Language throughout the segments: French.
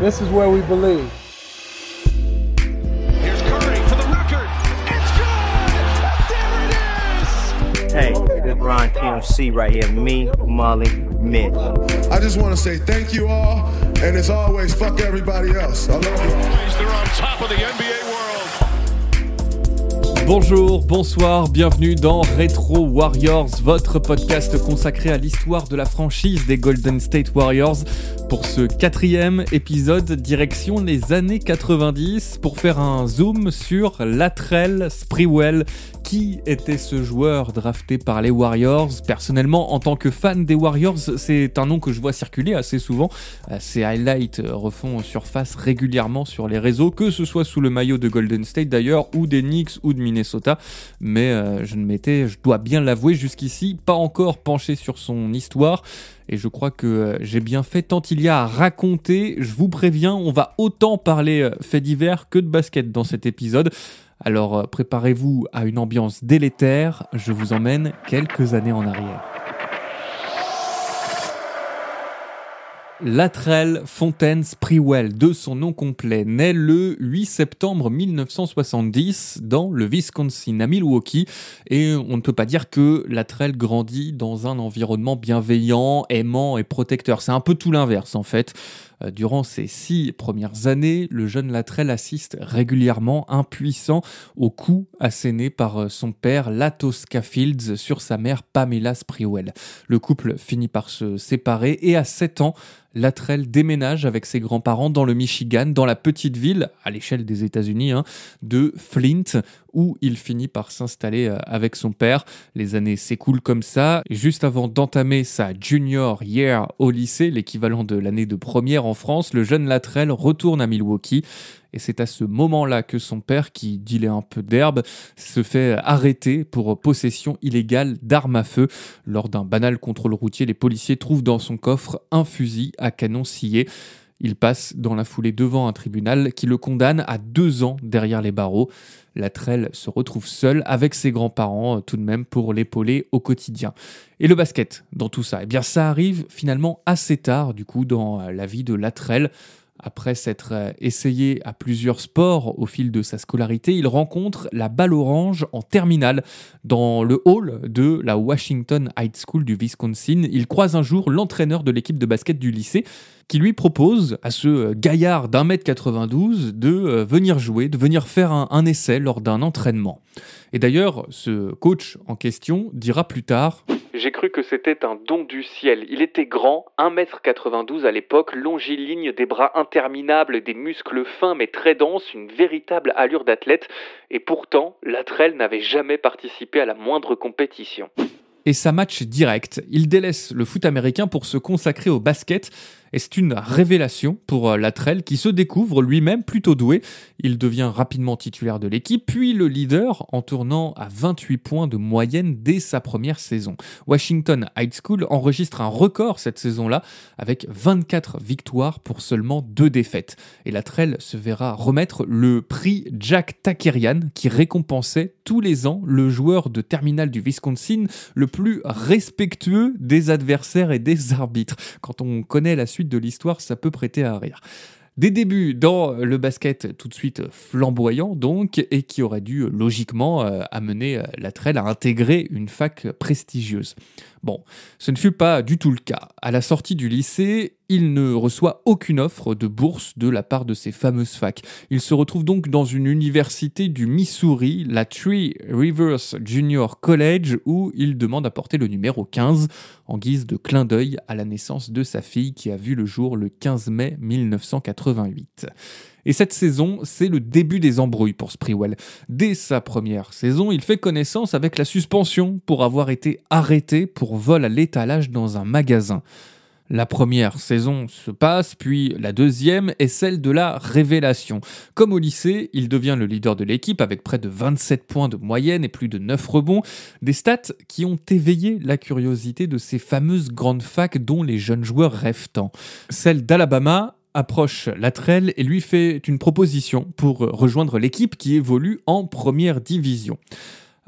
This is where we believe. Here's Curry for the record. It's good. There it is. Hey, this is Ron TMC right here. Me, Molly, Mint. I just want to say thank you all, and as always, fuck everybody else. I love you. They're on top of the NBA world. Bonjour, bonsoir, bienvenue dans Retro Warriors, votre podcast consacré à l'histoire de la franchise des Golden State Warriors. Pour ce quatrième épisode, direction les années 90 pour faire un zoom sur Latrell Sprewell. Qui était ce joueur drafté par les Warriors Personnellement, en tant que fan des Warriors, c'est un nom que je vois circuler assez souvent. Euh, Ces highlights euh, refont surface régulièrement sur les réseaux, que ce soit sous le maillot de Golden State d'ailleurs, ou des Knicks ou de Minnesota. Mais euh, je ne m'étais, je dois bien l'avouer, jusqu'ici pas encore penché sur son histoire. Et je crois que euh, j'ai bien fait tant il y a à raconter. Je vous préviens, on va autant parler euh, faits divers que de basket dans cet épisode. Alors préparez-vous à une ambiance délétère. Je vous emmène quelques années en arrière. Latrell Fontaine Sprewell, de son nom complet, naît le 8 septembre 1970 dans le Wisconsin, à Milwaukee, et on ne peut pas dire que Latrell grandit dans un environnement bienveillant, aimant et protecteur. C'est un peu tout l'inverse en fait. Euh, Durant ses six premières années, le jeune Latrell assiste régulièrement, impuissant, aux coups assénés par euh, son père Latoska Fields sur sa mère Pamela Sprewell. Le couple finit par se séparer et à 7 ans, Latrell déménage avec ses grands-parents dans le Michigan, dans la petite ville, à l'échelle des États-Unis, hein, de Flint, où il finit par s'installer euh, avec son père. Les années s'écoulent comme ça. Juste avant d'entamer sa junior year au lycée, l'équivalent de l'année de première en France, le jeune Latrell retourne à Milwaukee. Et c'est à ce moment-là que son père, qui dealait un peu d'herbe, se fait arrêter pour possession illégale d'armes à feu. Lors d'un banal contrôle routier, les policiers trouvent dans son coffre un fusil à canon scié. Il passe dans la foulée devant un tribunal qui le condamne à deux ans derrière les barreaux. Latrell se retrouve seul avec ses grands-parents euh, tout de même pour l'épauler au quotidien. Et le basket dans tout ça? Eh bien ça arrive finalement assez tard du coup dans euh, la vie de Latrell. Après s'être euh, essayé à plusieurs sports au fil de sa scolarité, il rencontre la balle orange en terminale dans le hall de la Washington High School du Wisconsin. Il croise un jour l'entraîneur de l'équipe de basket du lycée qui lui propose à ce gaillard d'un mètre 92 de euh, venir jouer, de venir faire un, un essai lors d'un entraînement. Et d'ailleurs, ce coach en question dira plus tard j'ai cru que c'était un don du ciel. Il était grand, 1m92 à l'époque, longiligne, des bras interminables, des muscles fins mais très denses, une véritable allure d'athlète. Et pourtant, Latrell n'avait jamais participé à la moindre compétition. Et ça match direct. Il délaisse le foot américain pour se consacrer au basket. Et c'est une révélation pour euh, Latrell qui se découvre lui-même plutôt doué. Il devient rapidement titulaire de l'équipe, puis le leader en tournant à 28 points de moyenne dès sa première saison. Washington High School enregistre un record cette saison-là avec 24 victoires pour seulement deux défaites. Et Latrell se verra remettre le prix Jack Takerian qui récompensait tous les ans le joueur de terminal du Wisconsin le plus respectueux des adversaires et des arbitres. Quand on connaît la suite de l'histoire, ça peut prêter à rire. Des débuts dans le basket tout de suite flamboyant donc et qui aurait dû logiquement euh, amener euh, Latrell à intégrer une fac prestigieuse. Bon, ce ne fut pas du tout le cas. À la sortie du lycée, il ne reçoit aucune offre de bourse de la part de ces fameuses facs. Il se retrouve donc dans une université du Missouri, la Three Rivers Junior College, où il demande à porter le numéro 15 en guise de clin d'œil à la naissance de sa fille qui a vu le jour le 15 mai 1988. Et cette saison, c'est le début des embrouilles pour Sprewell. Dès sa première saison, il fait connaissance avec la suspension pour avoir été arrêté pour vol à l'étalage dans un magasin. La première saison se passe, puis la deuxième est celle de la révélation. Comme au lycée, il devient le leader de l'équipe avec près de 27 points de moyenne et plus de 9 rebonds, des stats qui ont éveillé la curiosité de ces fameuses grandes facs dont les jeunes joueurs rêvent tant. Celle d'Alabama approche Latrell et lui fait une proposition pour rejoindre l'équipe qui évolue en première division.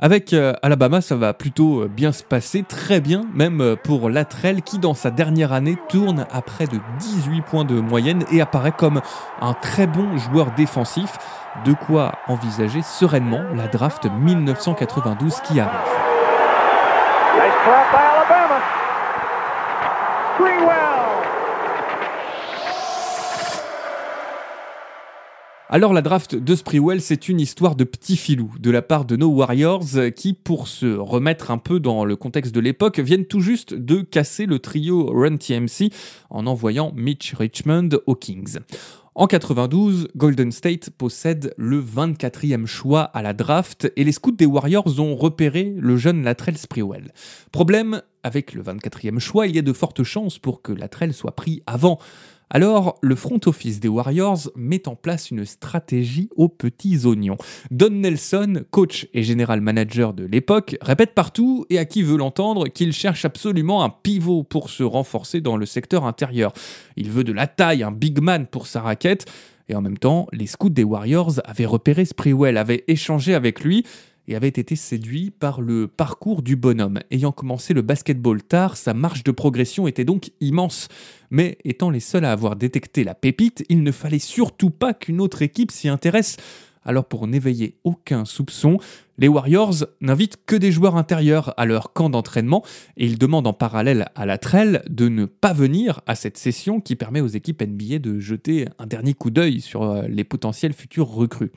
Avec euh, Alabama, ça va plutôt euh, bien se passer, très bien, même euh, pour Latrell qui, dans sa dernière année, tourne à près de 18 points de moyenne et apparaît comme un très bon joueur défensif. De quoi envisager sereinement la draft 1992 qui arrive. Alors la draft de Sprewell, c'est une histoire de petit filou de la part de nos Warriors qui, pour se remettre un peu dans le contexte de l'époque, viennent tout juste de casser le trio Run TMC en envoyant Mitch Richmond aux Kings. En 92, Golden State possède le 24e choix à la draft et les scouts des Warriors ont repéré le jeune Latrell Sprewell. Problème, avec le 24e choix, il y a de fortes chances pour que Latrell soit pris avant. Alors, le front office des Warriors met en place une stratégie aux petits oignons. Don Nelson, coach et général manager de l'époque, répète partout et à qui veut l'entendre qu'il cherche absolument un pivot pour se renforcer dans le secteur intérieur. Il veut de la taille, un big man pour sa raquette. Et en même temps, les scouts des Warriors avaient repéré Sprewell, avaient échangé avec lui et avait été séduit par le parcours du bonhomme. Ayant commencé le basketball tard, sa marge de progression était donc immense. Mais étant les seuls à avoir détecté la pépite, il ne fallait surtout pas qu'une autre équipe s'y intéresse. Alors pour n'éveiller aucun soupçon, les Warriors n'invitent que des joueurs intérieurs à leur camp d'entraînement et ils demandent en parallèle à la trelle de ne pas venir à cette session qui permet aux équipes NBA de jeter un dernier coup d'œil sur euh, les potentiels futurs recrues.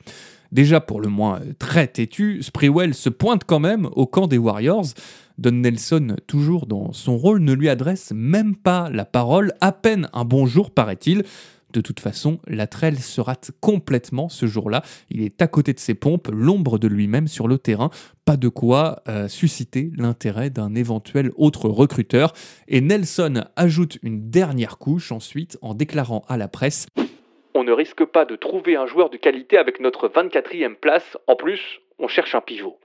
Déjà pour le moins euh, très têtu, Sprewell se pointe quand même au camp des Warriors. Don Nelson, toujours dans son rôle, ne lui adresse même pas la parole, à peine un bonjour paraît-il. De toute façon, Latrell se rate complètement ce jour-là. Il est à côté de ses pompes, l'ombre de lui-même sur le terrain. Pas de quoi euh, susciter l'intérêt d'un éventuel autre recruteur. Et Nelson ajoute une dernière couche ensuite en déclarant à la presse on ne risque pas de trouver un joueur de qualité avec notre 24e place. En plus, on cherche un pivot.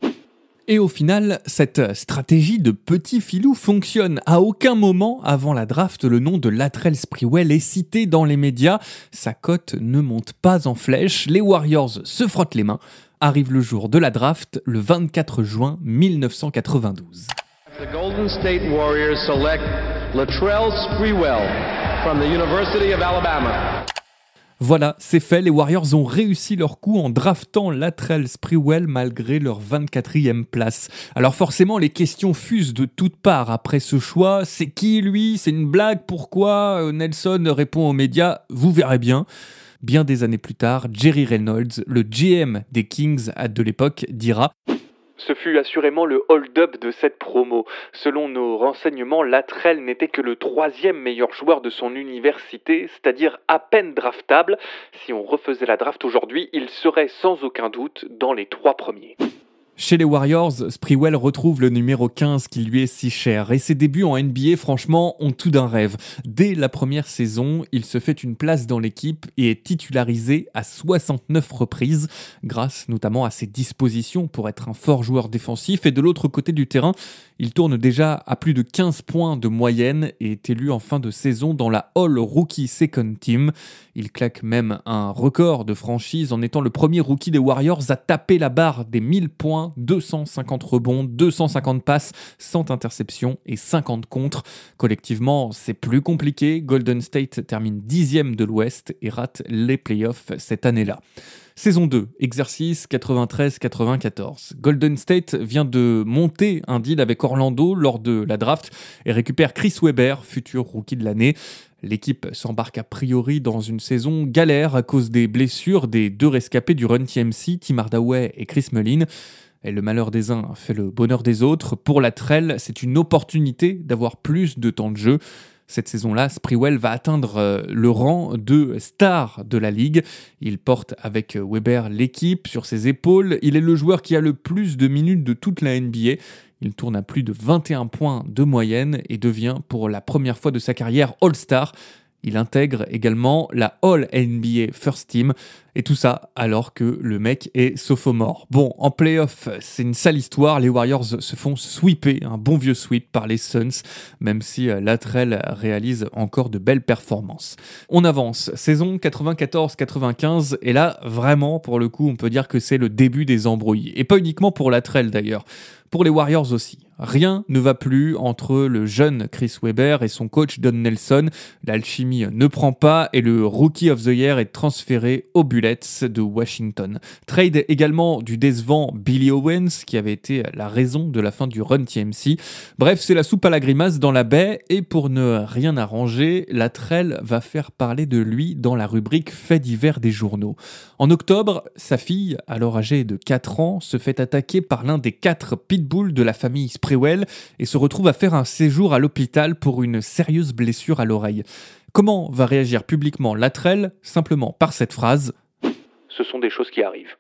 Et au final, cette stratégie de petit filou fonctionne. À aucun moment avant la draft, le nom de Latrell Sprewell est cité dans les médias. Sa cote ne monte pas en flèche. Les Warriors se frottent les mains. Arrive le jour de la draft, le 24 juin 1992. The Golden State Warriors select Latrell Sprewell from the University of Alabama. Voilà, c'est fait, les Warriors ont réussi leur coup en draftant Latrell Sprewell malgré leur 24e place. Alors forcément, les questions fusent de toutes parts après ce choix. C'est qui lui? C'est une blague? Pourquoi? Euh, Nelson répond aux médias, vous verrez bien. Bien des années plus tard, Jerry Reynolds, le GM des Kings de l'époque, dira ce fut assurément le hold-up de cette promo. Selon nos renseignements, Latrell n'était que le troisième meilleur joueur de son université, c'est-à-dire à peine draftable. Si on refaisait la draft aujourd'hui, il serait sans aucun doute dans les trois premiers. Chez les Warriors, Sprewell retrouve le numéro 15 qui lui est si cher et ses débuts en NBA franchement ont tout d'un rêve. Dès la première saison, il se fait une place dans l'équipe et est titularisé à 69 reprises grâce notamment à ses dispositions pour être un fort joueur défensif et de l'autre côté du terrain, il tourne déjà à plus de 15 points de moyenne et est élu en fin de saison dans la All Rookie Second Team. Il claque même un record de franchise en étant le premier rookie des Warriors à taper la barre des 1000 points, 250 rebonds, 250 passes, 100 interceptions et 50 contre. Collectivement, c'est plus compliqué. Golden State termine dixième de l'Ouest et rate les playoffs cette année-là. Saison 2, exercice 93-94. Golden State vient de monter un deal avec Orlando lors de la draft et récupère Chris Webber, futur rookie de l'année. L'équipe s'embarque a priori dans une saison galère à cause des blessures des deux rescapés du Run TMC, Tim Hardaway et Chris Mullin. Et le malheur des uns fait le bonheur des autres. Pour la Trell, c'est une opportunité d'avoir plus de temps de jeu. Cette saison-là, Sprewell va atteindre euh, le rang de star de la ligue. Il porte avec Weber l'équipe sur ses épaules. Il est le joueur qui a le plus de minutes de toute la NBA. Il tourne à plus de 21 points de moyenne et devient pour la première fois de sa carrière All-Star. Il intègre également la All NBA First Team. Et tout ça alors que le mec est sophomore. Bon, en playoff, c'est une sale histoire. Les Warriors se font sweeper, un bon vieux sweep par les Suns, même si euh, Latrell réalise encore de belles performances. On avance, saison 94-95, et là, vraiment, pour le coup, on peut dire que c'est le début des embrouilles. Et pas uniquement pour Latrell d'ailleurs pour les Warriors aussi. Rien ne va plus entre le jeune Chris Webber et son coach Don Nelson. L'alchimie ne prend pas et le Rookie of the Year est transféré aux Bullets de Washington. Trade également du décevant Billy Owens qui avait été la raison de la fin du run TMC. Bref, c'est la soupe à la grimace dans la baie et pour ne rien arranger, la Latrell va faire parler de lui dans la rubrique Faits divers des journaux. En octobre, sa fille, alors âgée de 4 ans, se fait attaquer par l'un des quatre pitbulls de la famille Sprewell et se retrouve à faire un séjour à l'hôpital pour une sérieuse blessure à l'oreille. Comment va réagir publiquement Latrell Simplement par cette phrase Ce sont des choses qui arrivent.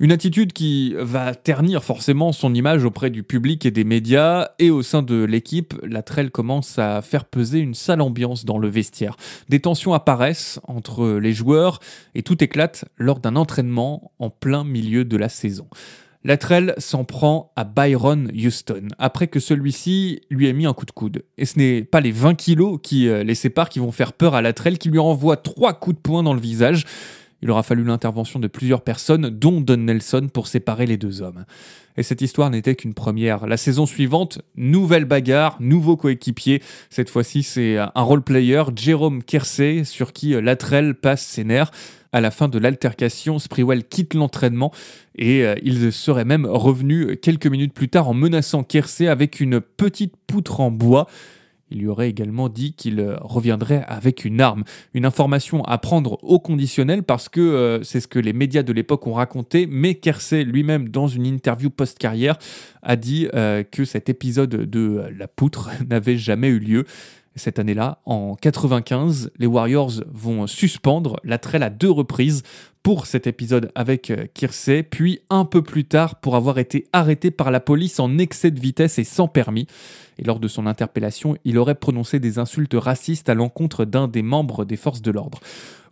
Une attitude qui va ternir forcément son image auprès du public et des médias, et au sein de l'équipe, Latrell commence à faire peser une sale ambiance dans le vestiaire. Des tensions apparaissent entre les joueurs, et tout éclate lors d'un entraînement en plein milieu de la saison. Latrell s'en prend à Byron Houston, après que celui-ci lui ait mis un coup de coude. Et ce n'est pas les 20 kilos qui euh, les séparent qui vont faire peur à Latrell, qui lui envoie trois coups de poing dans le visage. Il aura fallu l'intervention de plusieurs personnes, dont Don Nelson, pour séparer les deux hommes. Et cette histoire n'était qu'une première. La saison suivante, nouvelle bagarre, nouveau coéquipier. Cette fois-ci, c'est un role-player, Jérôme Kersey, sur qui Latrell passe ses nerfs. À la fin de l'altercation, Sprewell quitte l'entraînement et euh, il serait même revenu quelques minutes plus tard en menaçant Kersey avec une petite poutre en bois. Il lui aurait également dit qu'il euh, reviendrait avec une arme. Une information à prendre au conditionnel parce que euh, c'est ce que les médias de l'époque ont raconté, mais Kersey lui-même, dans une interview post-carrière, a dit euh, que cet épisode de la poutre n'avait jamais eu lieu. Cette année-là, en 95, les Warriors vont suspendre la à deux reprises pour cet épisode avec Kirsey, puis un peu plus tard pour avoir été arrêté par la police en excès de vitesse et sans permis et lors de son interpellation, il aurait prononcé des insultes racistes à l'encontre d'un des membres des forces de l'ordre.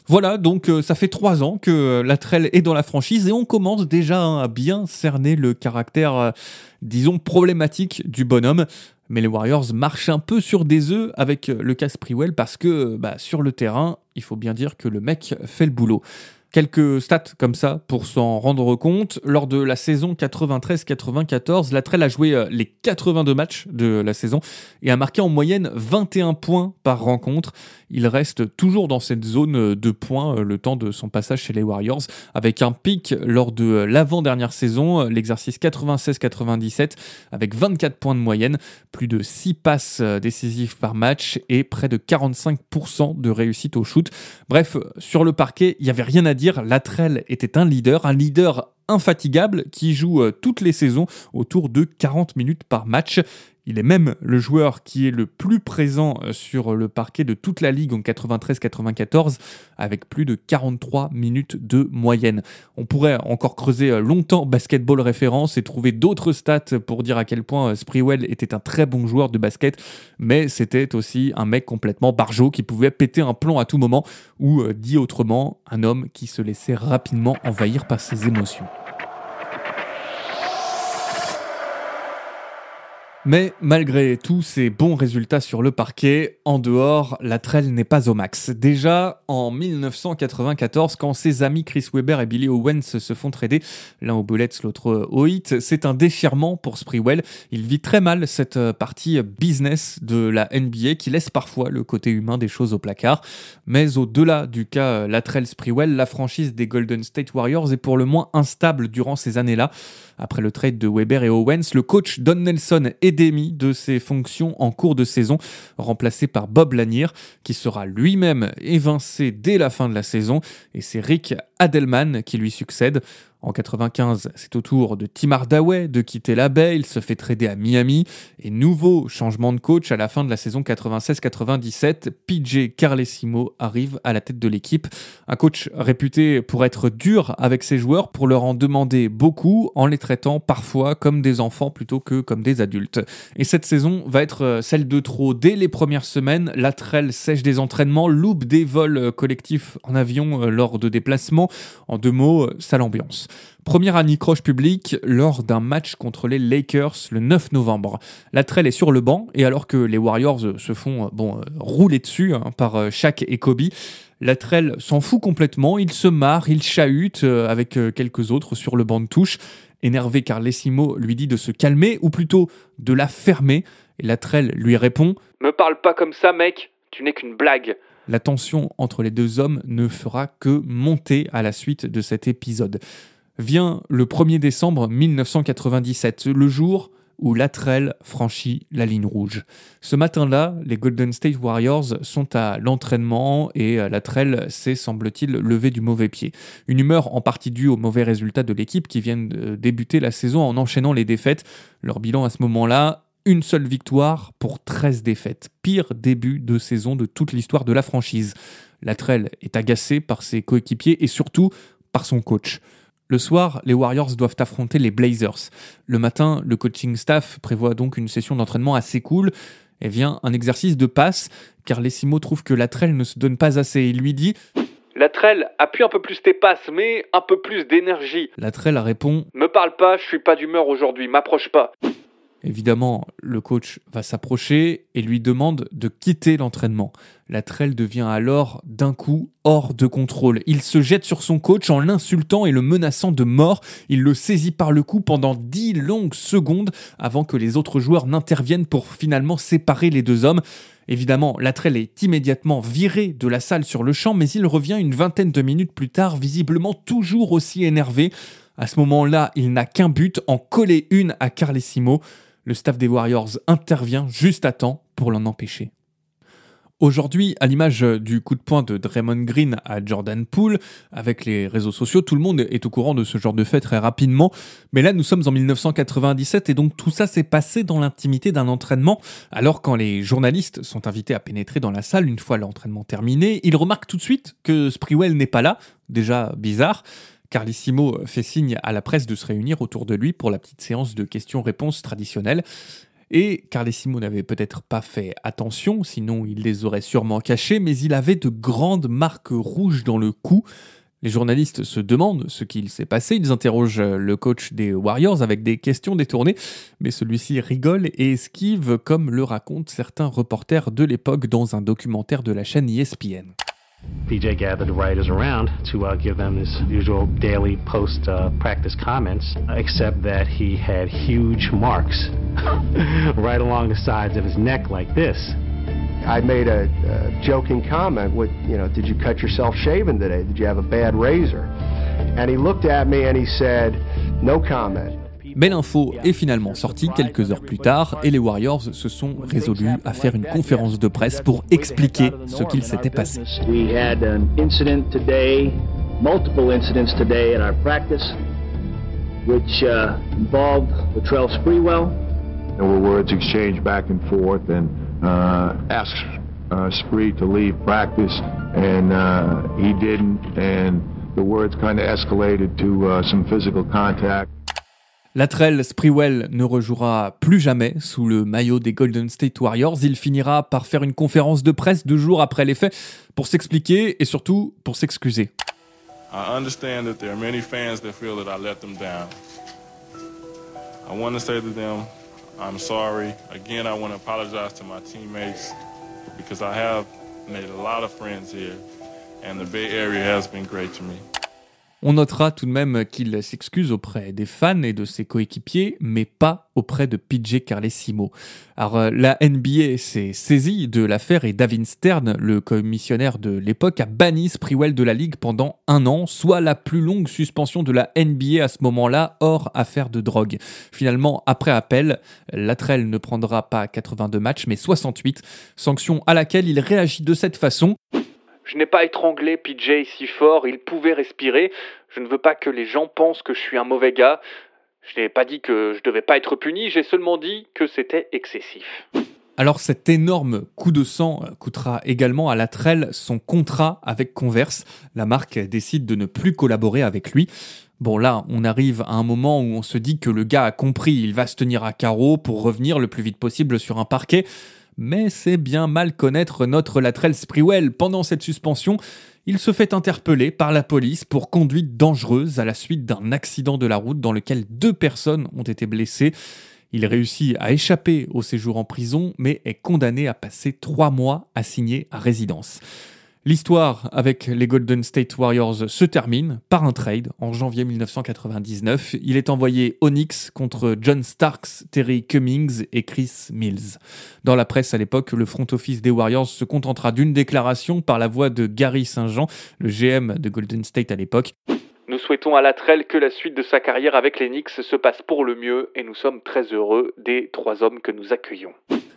Voilà, donc euh, ça fait trois ans que euh, Latrell est dans la franchise et on commence déjà hein, à bien cerner le caractère, euh, disons, problématique du bonhomme. Mais les Warriors marchent un peu sur des œufs avec le cas Sprewell parce que bah, sur le terrain, il faut bien dire que le mec fait le boulot. Quelques stats comme ça pour s'en rendre compte. Lors de la saison 93-94, Latrell a joué euh, les 82 matchs de la saison et a marqué en moyenne 21 points par rencontre. Il reste toujours dans cette zone de points euh, le temps de son passage chez les Warriors, avec un pic lors de l'avant-dernière saison, euh, l'exercice 96-97, avec 24 points de moyenne, plus de 6 passes décisives par match et près de 45% de réussite au shoot. Bref, sur le parquet, il n'y avait rien à dire Latrell était un leader, un leader infatigable qui joue euh, toutes les saisons autour de 40 minutes par match. Il est même le joueur qui est le plus présent euh, sur le parquet de toute la ligue en 93-94 avec plus de 43 minutes de moyenne. On pourrait encore creuser euh, longtemps basketball référence et trouver d'autres stats pour dire à quel point Sprewell était un très bon joueur de basket, mais c'était aussi un mec complètement barjot qui pouvait péter un plomb à tout moment ou dit autrement, un homme qui se laissait rapidement envahir par ses émotions. Mais malgré tous ces bons résultats sur le parquet, en dehors, la traîne n'est pas au max. Déjà en 1994, quand ses amis Chris Webber et Billy Owens se font trader, l'un au Bullets, l'autre au Heat, c'est un déchirement pour Sprewell. Il vit très mal cette partie business de la NBA qui laisse parfois le côté humain des choses au placard. Mais au-delà du cas Latrell Sprewell, la franchise des Golden State Warriors est pour le moins instable durant ces années-là. Après le trade de Weber et Owens, le coach Don Nelson est démis de ses fonctions en cours de saison, remplacé par Bob Lanier, qui sera lui-même évincé dès la fin de la saison, et c'est Rick Adelman qui lui succède. En 95, c'est au tour de Tim Hardaway de quitter la baie, il se fait trader à Miami. Et nouveau changement de coach à la fin de la saison 96-97, PJ Carlesimo arrive à la tête de l'équipe, un coach réputé pour être dur avec ses joueurs, pour leur en demander beaucoup en les traitant parfois comme des enfants plutôt que comme des adultes. Et cette saison va être celle de trop. Dès les premières semaines, la sèche des entraînements, loupe des vols collectifs en avion euh, lors de déplacements, en deux mots, sale ambiance. Première anicroche publique lors d'un match contre les Lakers le 9 novembre. La trelle est sur le banc et alors que les Warriors se font bon, rouler dessus hein, par Shaq et Kobe, la trelle s'en fout complètement, il se marre, il chahute avec quelques autres sur le banc de touche. Énervé car Lessimo lui dit de se calmer ou plutôt de la fermer et la trelle lui répond Me parle pas comme ça mec, tu n'es qu'une blague. La tension entre les deux hommes ne fera que monter à la suite de cet épisode vient le 1er décembre 1997, le jour où Latrell franchit la ligne rouge. Ce matin-là, les Golden State Warriors sont à l'entraînement et Latrell s'est, semble-t-il, levé du mauvais pied. Une humeur en partie due aux mauvais résultats de l'équipe qui vient de débuter la saison en enchaînant les défaites. Leur bilan à ce moment-là, une seule victoire pour 13 défaites. Pire début de saison de toute l'histoire de la franchise. Latrell est agacé par ses coéquipiers et surtout par son coach. Le soir, les Warriors doivent affronter les Blazers. Le matin, le coaching staff prévoit donc une session d'entraînement assez cool et vient un exercice de passe, car Lessimo trouve que Latrell ne se donne pas assez. Il lui dit Latrell, appuie un peu plus tes passes, mais un peu plus d'énergie. Latrell répond Me parle pas, je suis pas d'humeur aujourd'hui, m'approche pas. Évidemment, le coach va s'approcher et lui demande de quitter l'entraînement. La devient alors d'un coup hors de contrôle. Il se jette sur son coach en l'insultant et le menaçant de mort. Il le saisit par le cou pendant dix longues secondes avant que les autres joueurs n'interviennent pour finalement séparer les deux hommes. Évidemment, Latrell est immédiatement viré de la salle sur le champ, mais il revient une vingtaine de minutes plus tard, visiblement toujours aussi énervé. À ce moment-là, il n'a qu'un but, en coller une à Carlesimo. Le staff des Warriors intervient juste à temps pour l'en empêcher. Aujourd'hui, à l'image du coup de poing de Draymond Green à Jordan Poole, avec les réseaux sociaux, tout le monde est au courant de ce genre de fait très rapidement. Mais là, nous sommes en 1997 et donc tout ça s'est passé dans l'intimité d'un entraînement. Alors quand les journalistes sont invités à pénétrer dans la salle une fois l'entraînement terminé, ils remarquent tout de suite que Sprewell n'est pas là, déjà bizarre. Carlissimo fait signe à la presse de se réunir autour de lui pour la petite séance de questions-réponses traditionnelle. Et Carlissimo n'avait peut-être pas fait attention, sinon il les aurait sûrement cachés, mais il avait de grandes marques rouges dans le cou. Les journalistes se demandent ce qu'il s'est passé, ils interrogent le coach des Warriors avec des questions détournées, mais celui-ci rigole et esquive comme le racontent certains reporters de l'époque dans un documentaire de la chaîne ESPN. PJ gathered the writers around to uh, give them his usual daily post uh, practice comments, except that he had huge marks right along the sides of his neck, like this. I made a, a joking comment with, you know, did you cut yourself shaving today? Did you have a bad razor? And he looked at me and he said, no comment. Mais l'info est finalement sortie quelques heures plus tard et les Warriors se sont résolus à faire une conférence de presse pour expliquer ce qu'il s'était passé. We had an incident today, multiple incidents today at our practice, which uh, involved Latrell Sprewell. There were words exchanged back and forth and uh, asked uh, Spree to leave practice, and uh, he didn't, and the words kind of escalated to uh, some physical contact. Latrell Sprewell ne rejouera plus jamais sous le maillot des Golden State Warriors. Il finira par faire une conférence de presse deux jours après les faits pour s'expliquer et surtout pour s'excuser. I understand that there are many fans that feel that I let them down. I want to say to them, I'm sorry. Again, I want to apologize to my teammates because I have made a lot of friends here and the Bay Area has been great to me. On notera tout de même qu'il s'excuse auprès des fans et de ses coéquipiers, mais pas auprès de PJ Carlesimo. Alors euh, la NBA s'est saisie de l'affaire et Davin Stern, le commissionnaire de l'époque, a banni Sprewell de la ligue pendant un an, soit la plus longue suspension de la NBA à ce moment-là, hors affaire de drogue. Finalement, après appel, Latrell ne prendra pas 82 matchs, mais 68, sanction à laquelle il réagit de cette façon. Je n'ai pas étranglé PJ si fort, il pouvait respirer. Je ne veux pas que les gens pensent que je suis un mauvais gars. Je n'ai pas dit que je devais pas être puni, j'ai seulement dit que c'était excessif. Alors cet énorme coup de sang coûtera également à Latrell son contrat avec Converse. La marque décide de ne plus collaborer avec lui. Bon là, on arrive à un moment où on se dit que le gars a compris, il va se tenir à carreau pour revenir le plus vite possible sur un parquet. Mais c'est bien mal connaître notre Latrell Sprewell. Pendant cette suspension, il se fait interpeller par la police pour conduite dangereuse à la suite d'un accident de la route dans lequel deux personnes ont été blessées. Il réussit à échapper au séjour en prison, mais est condamné à passer trois mois assigné à résidence. L'histoire avec les Golden State Warriors se termine par un trade en janvier 1999. Il est envoyé Onyx contre John Starks, Terry Cummings et Chris Mills. Dans la presse à l'époque, le front office des Warriors se contentera d'une déclaration par la voix de Gary Saint-Jean, le GM de Golden State à l'époque. Nous souhaitons à Latrell que la suite de sa carrière avec les Knicks se passe pour le mieux et nous sommes très heureux des trois hommes que nous accueillons.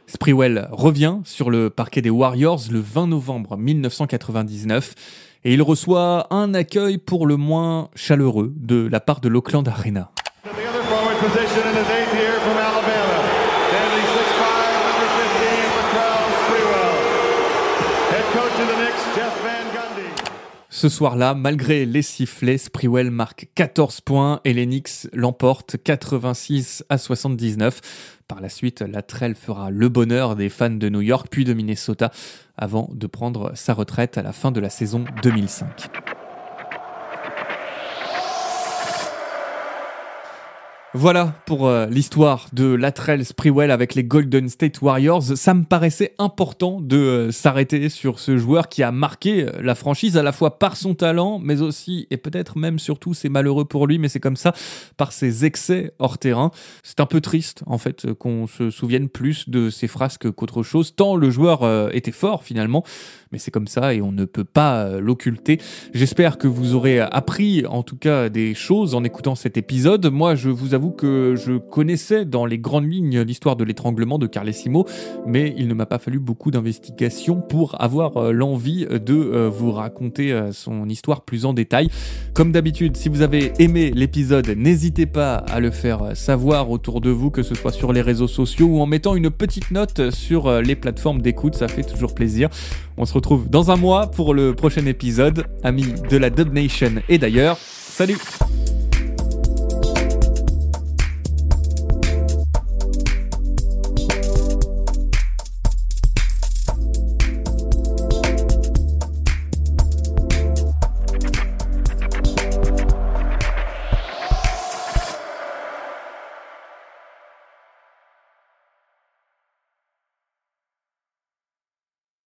Sprewell revient sur le parquet des Warriors le 20 novembre 1999 et il reçoit un accueil pour le moins chaleureux de la part de l'Oakland Arena. Ce soir-là, malgré les sifflets, Sprewell marque 14 points et les Knicks l'emportent 86 à 79. Par la suite, Latrell fera le bonheur des fans de New York puis de Minnesota avant de prendre sa retraite à la fin de la saison 2005. Voilà pour euh, l'histoire de Latrell Sprewell avec les Golden State Warriors. Ça me paraissait important de euh, s'arrêter sur ce joueur qui a marqué euh, la franchise à la fois par son talent, mais aussi, et peut-être même surtout, c'est malheureux pour lui, mais c'est comme ça, par ses excès hors terrain. C'est un peu triste, en fait, qu'on se souvienne plus de ses frasques qu'autre chose, tant le joueur était fort finalement, mais c'est comme ça et on ne peut pas euh, l'occulter. J'espère que vous aurez appris en tout cas des choses en écoutant cet épisode. Moi, je vous avoue que je connaissais dans les grandes lignes l'histoire de l'étranglement de Carlesimo, mais il ne m'a pas fallu beaucoup d'investigation pour avoir euh, l'envie de euh, vous raconter son histoire plus en détail. Comme d'habitude, si vous avez aimé l'épisode, n'hésitez pas à le faire savoir autour de vous, que ce soit sur les réseaux sociaux ou en mettant une petite note sur les plateformes d'écoute, ça fait toujours plaisir. On se retrouve dans un mois pour le prochain épisode, amis de la Dub Nation. Et d'ailleurs, salut